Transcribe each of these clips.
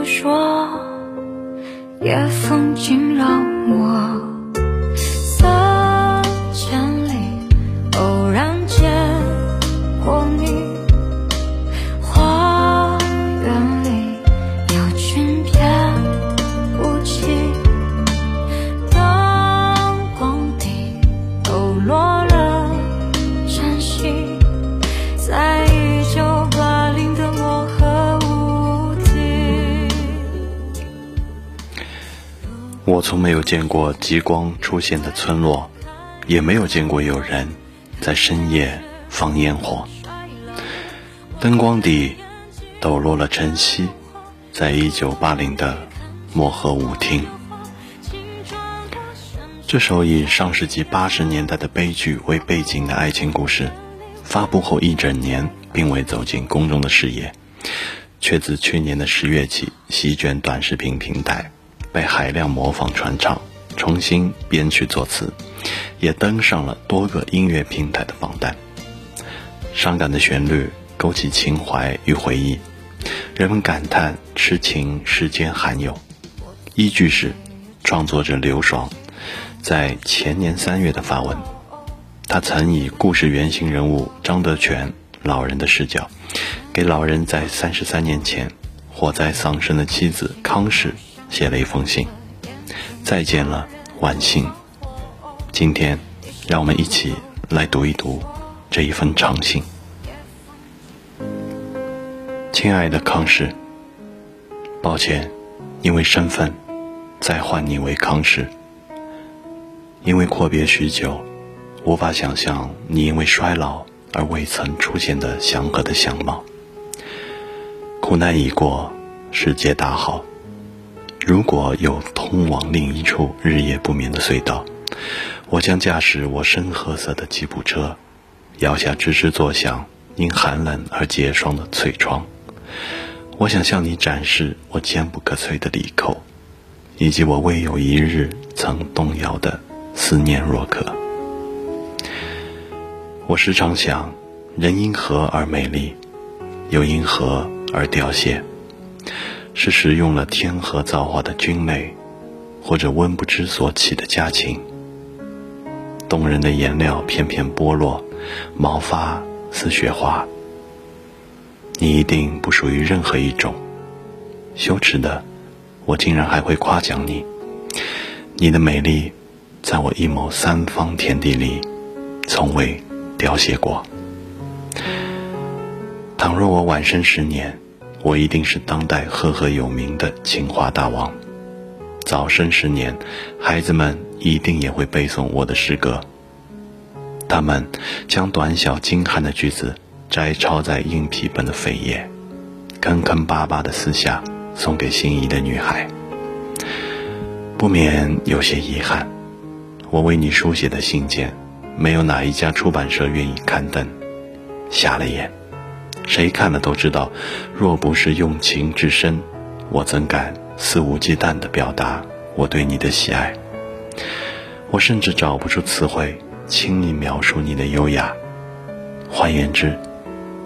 不说，夜风惊扰我。我从没有见过极光出现的村落，也没有见过有人在深夜放烟火。灯光底抖落了晨曦，在一九八零的漠河舞厅。这首以上世纪八十年代的悲剧为背景的爱情故事，发布后一整年并未走进公众的视野，却自去年的十月起席卷短视频平台。被海量模仿传唱，重新编曲作词，也登上了多个音乐平台的榜单。伤感的旋律勾起情怀与回忆，人们感叹痴情世间罕有。依据是创作者刘爽在前年三月的发文，他曾以故事原型人物张德全老人的视角，给老人在三十三年前火灾丧生的妻子康氏。写了一封信，再见了，万幸。今天，让我们一起来读一读这一封长信。亲爱的康氏，抱歉，因为身份，再唤你为康氏。因为阔别许久，无法想象你因为衰老而未曾出现的祥和的相貌。苦难已过，世界大好。如果有通往另一处日夜不眠的隧道，我将驾驶我深褐色的吉普车，摇下吱吱作响、因寒冷而结霜的翠窗。我想向你展示我坚不可摧的里扣，以及我未有一日曾动摇的思念若渴。我时常想，人因何而美丽，又因何而凋谢？是食用了天河造化的菌类，或者温不知所起的家禽。动人的颜料片片剥落，毛发似雪花。你一定不属于任何一种。羞耻的，我竟然还会夸奖你。你的美丽，在我一亩三方田地里，从未凋谢过。倘若我晚生十年。我一定是当代赫赫有名的情话大王。早生十年，孩子们一定也会背诵我的诗歌。他们将短小精悍的句子摘抄在硬皮本的扉页，坑坑巴巴的撕下，送给心仪的女孩。不免有些遗憾，我为你书写的信件，没有哪一家出版社愿意刊登，瞎了眼。谁看了都知道，若不是用情至深，我怎敢肆无忌惮地表达我对你的喜爱？我甚至找不出词汇轻易描述你的优雅。换言之，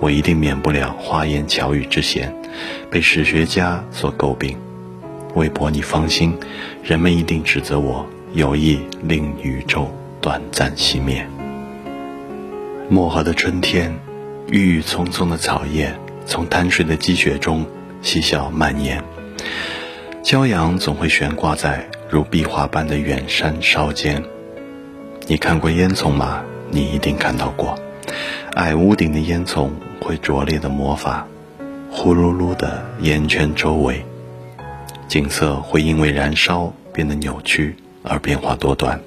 我一定免不了花言巧语之嫌，被史学家所诟病。为博你芳心，人们一定指责我有意令宇宙短暂熄灭。漠河的春天。郁郁葱葱的草叶从贪睡的积雪中嬉笑蔓延，骄阳总会悬挂在如壁画般的远山梢间。你看过烟囱吗？你一定看到过，矮屋顶的烟囱会拙劣的魔法，呼噜噜的烟圈周围，景色会因为燃烧变得扭曲而变化多端。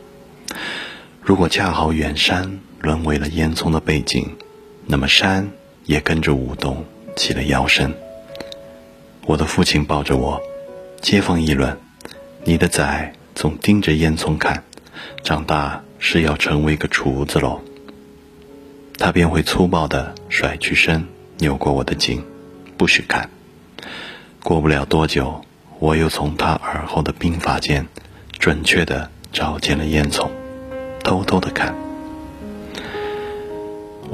如果恰好远山沦为了烟囱的背景。那么山也跟着舞动起了腰身。我的父亲抱着我，街坊议论：“你的崽总盯着烟囱看，长大是要成为个厨子喽。”他便会粗暴地甩去身，扭过我的颈，不许看。过不了多久，我又从他耳后的鬓发间，准确地找见了烟囱，偷偷地看。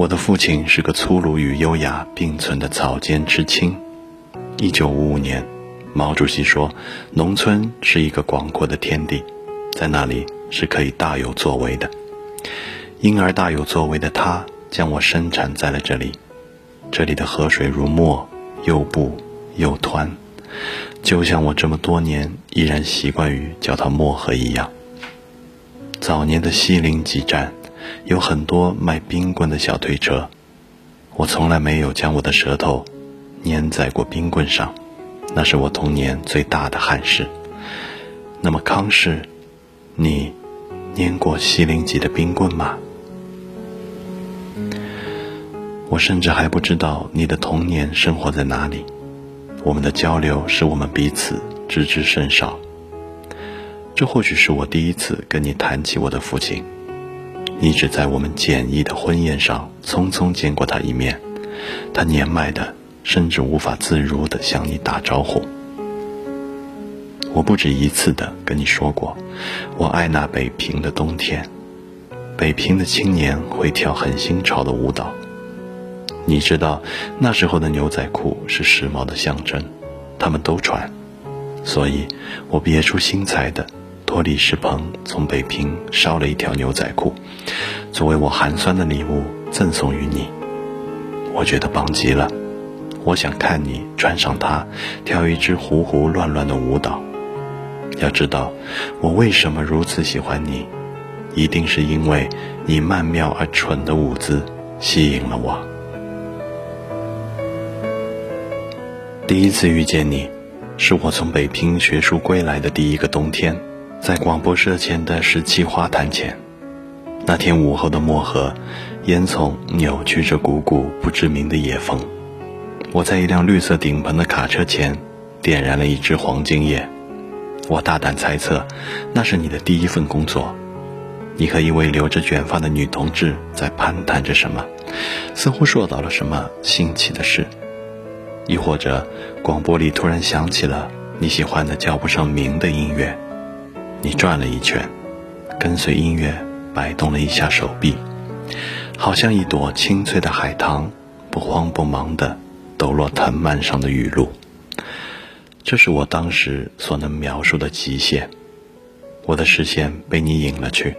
我的父亲是个粗鲁与优雅并存的草间知青。一九五五年，毛主席说：“农村是一个广阔的天地，在那里是可以大有作为的。”因而大有作为的他将我生产在了这里。这里的河水如墨，又布又湍，就像我这么多年依然习惯于叫它墨河一样。早年的西陵集站。有很多卖冰棍的小推车，我从来没有将我的舌头粘在过冰棍上，那是我童年最大的憾事。那么康氏，你粘过西陵记的冰棍吗？我甚至还不知道你的童年生活在哪里，我们的交流使我们彼此知之甚少。这或许是我第一次跟你谈起我的父亲。你只在我们简易的婚宴上匆匆见过他一面，他年迈的甚至无法自如地向你打招呼。我不止一次地跟你说过，我爱那北平的冬天，北平的青年会跳很新潮的舞蹈。你知道那时候的牛仔裤是时髦的象征，他们都穿，所以我别出心裁的。托李世鹏从北平捎了一条牛仔裤，作为我寒酸的礼物赠送于你。我觉得棒极了，我想看你穿上它，跳一支胡胡乱乱的舞蹈。要知道，我为什么如此喜欢你，一定是因为你曼妙而蠢的舞姿吸引了我。第一次遇见你，是我从北平学书归来的第一个冬天。在广播社前的十七花坛前，那天午后的漠河，烟囱扭曲着股股不知名的野风。我在一辆绿色顶棚的卡车前，点燃了一支黄金叶。我大胆猜测，那是你的第一份工作。你和一位留着卷发的女同志在攀谈着什么，似乎说到了什么新奇的事。亦或者，广播里突然响起了你喜欢的叫不上名的音乐。你转了一圈，跟随音乐摆动了一下手臂，好像一朵清脆的海棠，不慌不忙地抖落藤蔓上的雨露。这是我当时所能描述的极限。我的视线被你引了去，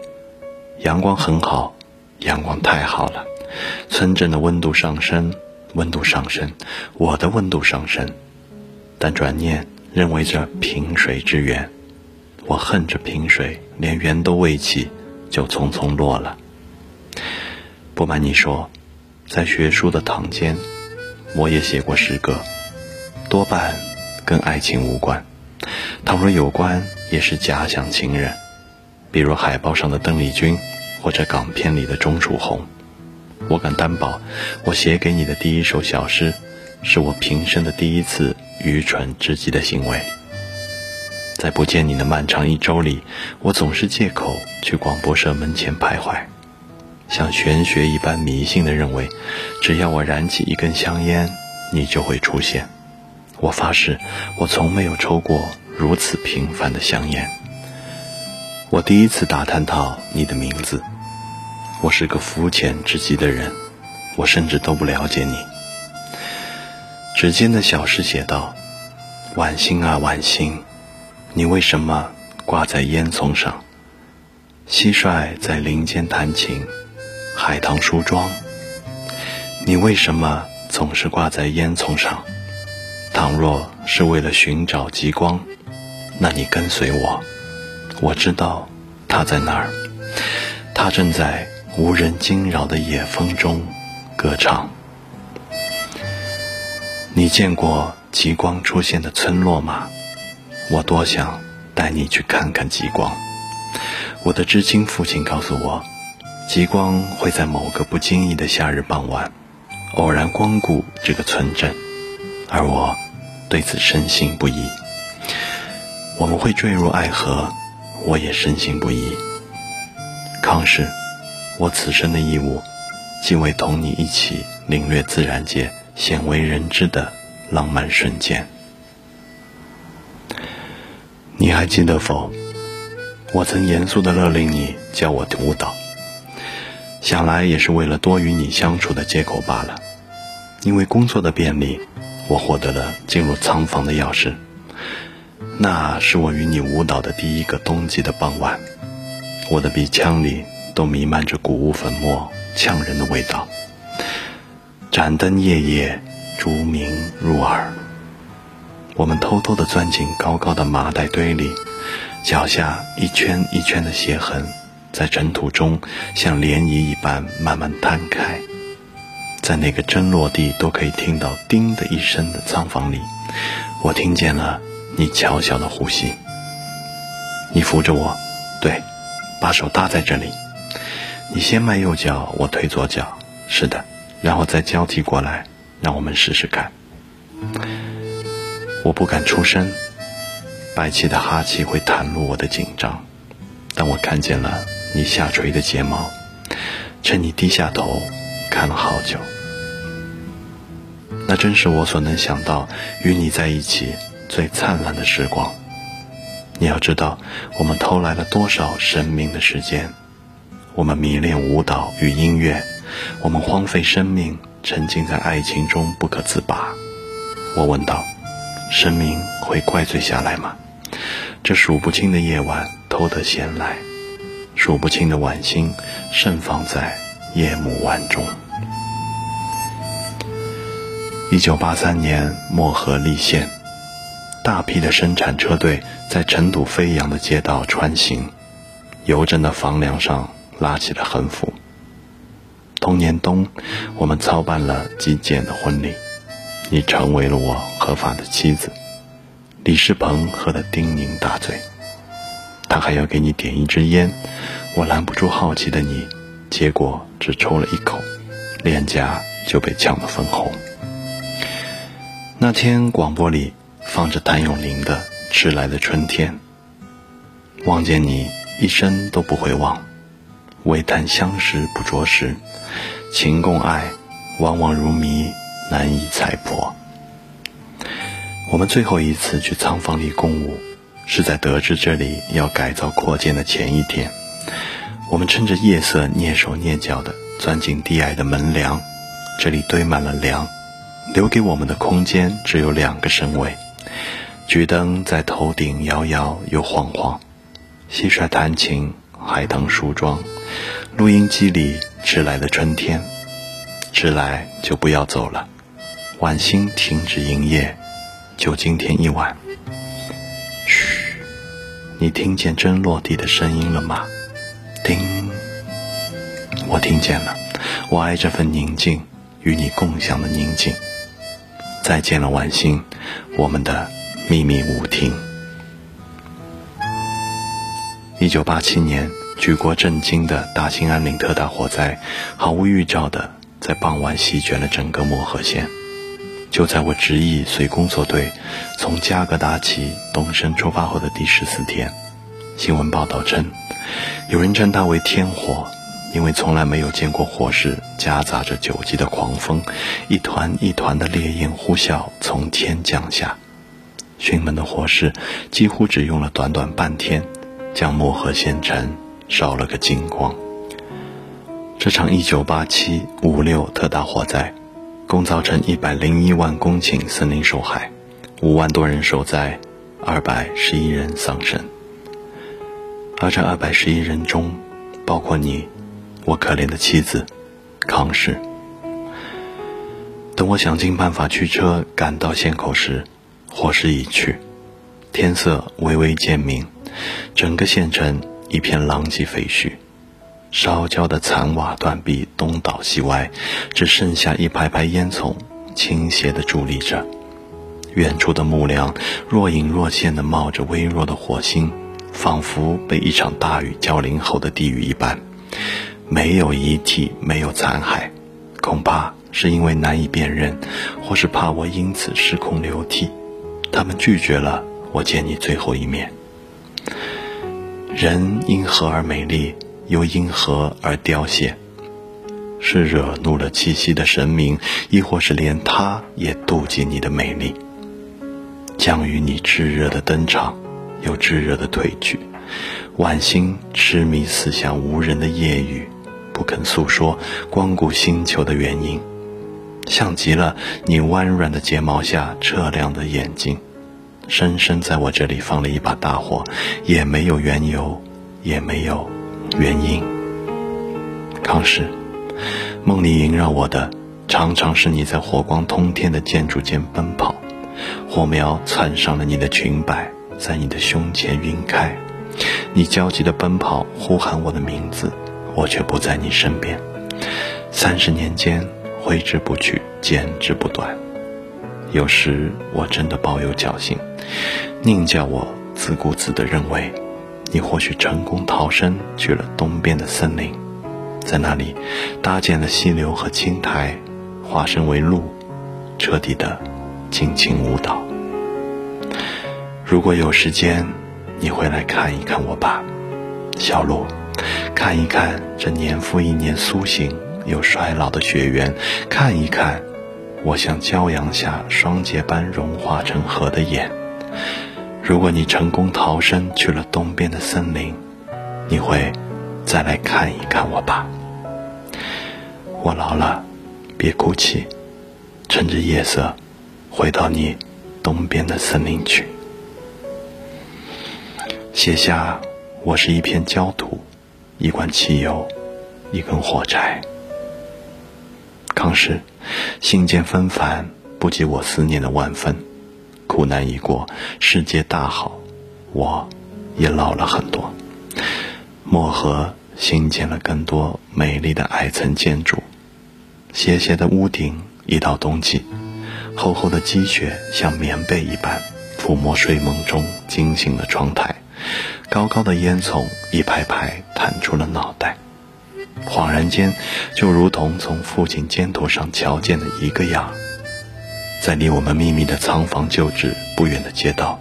阳光很好，阳光太好了，村镇的温度上升，温度上升，我的温度上升。但转念认为这萍水之缘。我恨这萍水，连缘都未起，就匆匆落了。不瞒你说，在学书的堂间，我也写过诗歌，多半跟爱情无关。倘若有关，也是假想情人，比如海报上的邓丽君，或者港片里的钟楚红。我敢担保，我写给你的第一首小诗，是我平生的第一次愚蠢至极的行为。在不见你的漫长一周里，我总是借口去广播社门前徘徊，像玄学一般迷信的认为，只要我燃起一根香烟，你就会出现。我发誓，我从没有抽过如此平凡的香烟。我第一次打探到你的名字，我是个肤浅至极的人，我甚至都不了解你。指尖的小诗写道：“晚星啊，晚星。”你为什么挂在烟囱上？蟋蟀在林间弹琴，海棠梳妆。你为什么总是挂在烟囱上？倘若是为了寻找极光，那你跟随我，我知道它在那儿，它正在无人惊扰的野风中歌唱。你见过极光出现的村落吗？我多想带你去看看极光。我的知青父亲告诉我，极光会在某个不经意的夏日傍晚，偶然光顾这个村镇，而我对此深信不疑。我们会坠入爱河，我也深信不疑。康氏，我此生的义务，即为同你一起领略自然界鲜为人知的浪漫瞬间。你还记得否？我曾严肃地勒令你教我舞蹈。想来也是为了多与你相处的借口罢了。因为工作的便利，我获得了进入仓房的钥匙。那是我与你舞蹈的第一个冬季的傍晚，我的鼻腔里都弥漫着谷物粉末呛人的味道。盏灯夜夜，烛明入耳。我们偷偷地钻进高高的麻袋堆里，脚下一圈一圈的鞋痕，在尘土中像涟漪一般慢慢摊开。在那个针落地都可以听到“叮”的一声的仓房里，我听见了你悄悄的呼吸。你扶着我，对，把手搭在这里。你先迈右脚，我推左脚，是的。然后再交替过来，让我们试试看。我不敢出声，白气的哈气会袒露我的紧张。但我看见了你下垂的睫毛，趁你低下头看了好久。那真是我所能想到与你在一起最灿烂的时光。你要知道，我们偷来了多少生命的时间。我们迷恋舞蹈与音乐。我们荒废生命，沉浸在爱情中不可自拔。我问道：“生命会怪罪下来吗？”这数不清的夜晚偷得闲来，数不清的晚星盛放在夜幕晚中。一九八三年，漠河立县，大批的生产车队在尘土飞扬的街道穿行，邮政的房梁上拉起了横幅。同年冬，我们操办了极简的婚礼，你成为了我合法的妻子。李世鹏喝得酩酊大醉，他还要给你点一支烟，我拦不住好奇的你，结果只抽了一口，脸颊就被呛得粉红。那天广播里放着谭咏麟的《迟来的春天》，望见你一生都不会忘。唯叹相识不着时，情共爱，往往如迷，难以猜破。我们最后一次去仓房里共舞，是在得知这里要改造扩建的前一天。我们趁着夜色，蹑手蹑脚地钻进低矮的门梁，这里堆满了梁，留给我们的空间只有两个身位。桔灯在头顶摇摇又晃晃，蟋蟀弹琴。海棠梳妆，录音机里迟来的春天，迟来就不要走了。晚星停止营业，就今天一晚。嘘，你听见针落地的声音了吗？叮，我听见了。我爱这份宁静，与你共享的宁静。再见了，晚星，我们的秘密舞厅。一九八七年，举国震惊的大兴安岭特大火灾，毫无预兆的在傍晚席卷了整个漠河县。就在我执意随工作队从加格达起东升出发后的第十四天，新闻报道称，有人称它为天火，因为从来没有见过火势夹杂着九级的狂风，一团一团的烈焰呼啸从天降下。迅猛的火势几乎只用了短短半天。将漠河县城烧了个精光。这场1987五六特大火灾，共造成101万公顷森林受害，5万多人受灾，211人丧生。而这211人中，包括你，我可怜的妻子，康氏。等我想尽办法驱车赶到县口时，火势已去，天色微微渐明。整个县城一片狼藉废墟，烧焦的残瓦断壁东倒西歪，只剩下一排排烟囱倾斜地伫立着。远处的木梁若隐若现地冒着微弱的火星，仿佛被一场大雨浇淋后的地狱一般。没有遗体，没有残骸，恐怕是因为难以辨认，或是怕我因此失控流涕，他们拒绝了我见你最后一面。人因何而美丽，又因何而凋谢？是惹怒了七夕的神明，亦或是连他也妒忌你的美丽？将与你炙热的登场，又炙热的褪去。晚星痴迷思想无人的夜雨，不肯诉说光顾星球的原因，像极了你弯软的睫毛下澈亮的眼睛。深深在我这里放了一把大火，也没有缘由，也没有原因。康氏，梦里萦绕我的，常常是你在火光通天的建筑间奔跑，火苗窜上了你的裙摆，在你的胸前晕开。你焦急的奔跑，呼喊我的名字，我却不在你身边。三十年间，挥之不去，剪之不断。有时我真的抱有侥幸，宁叫我自顾自地认为，你或许成功逃生去了东边的森林，在那里搭建了溪流和青苔，化身为鹿，彻底的尽情舞蹈。如果有时间，你会来看一看我吧，小鹿，看一看这年复一年苏醒又衰老的雪原，看一看。我像骄阳下霜结般融化成河的眼。如果你成功逃生去了东边的森林，你会再来看一看我吧。我老了，别哭泣，趁着夜色，回到你东边的森林去。写下，我是一片焦土，一罐汽油，一根火柴。康氏，信件纷繁，不及我思念的万分。苦难已过，世界大好，我也老了很多。漠河新建了更多美丽的矮层建筑，斜斜的屋顶，一到冬季，厚厚的积雪像棉被一般抚摸睡梦中惊醒的窗台，高高的烟囱一排排探出了脑袋。恍然间，就如同从父亲肩头上瞧见的一个样，在离我们秘密的仓房旧址不远的街道，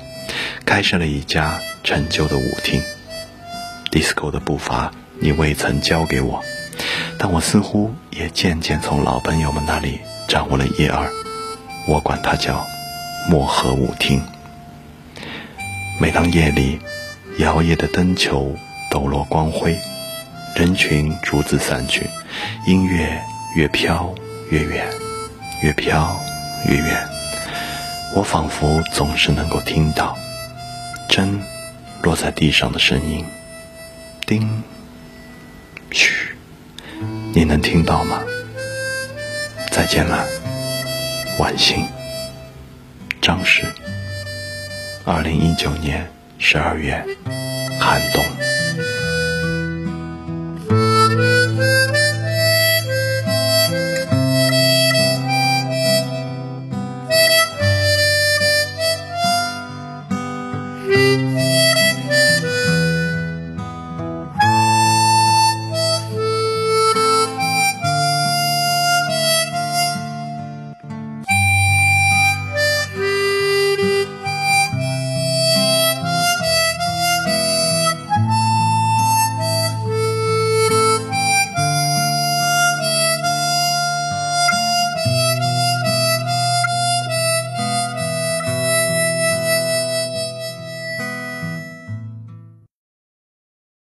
开设了一家陈旧的舞厅。disco 的步伐你未曾教给我，但我似乎也渐渐从老朋友们那里掌握了一二。我管它叫漠河舞厅。每当夜里，摇曳的灯球抖落光辉。人群逐自散去，音乐越飘越远，越飘越远。我仿佛总是能够听到针落在地上的声音，叮，嘘，你能听到吗？再见了，晚星。张氏，二零一九年十二月，寒冬。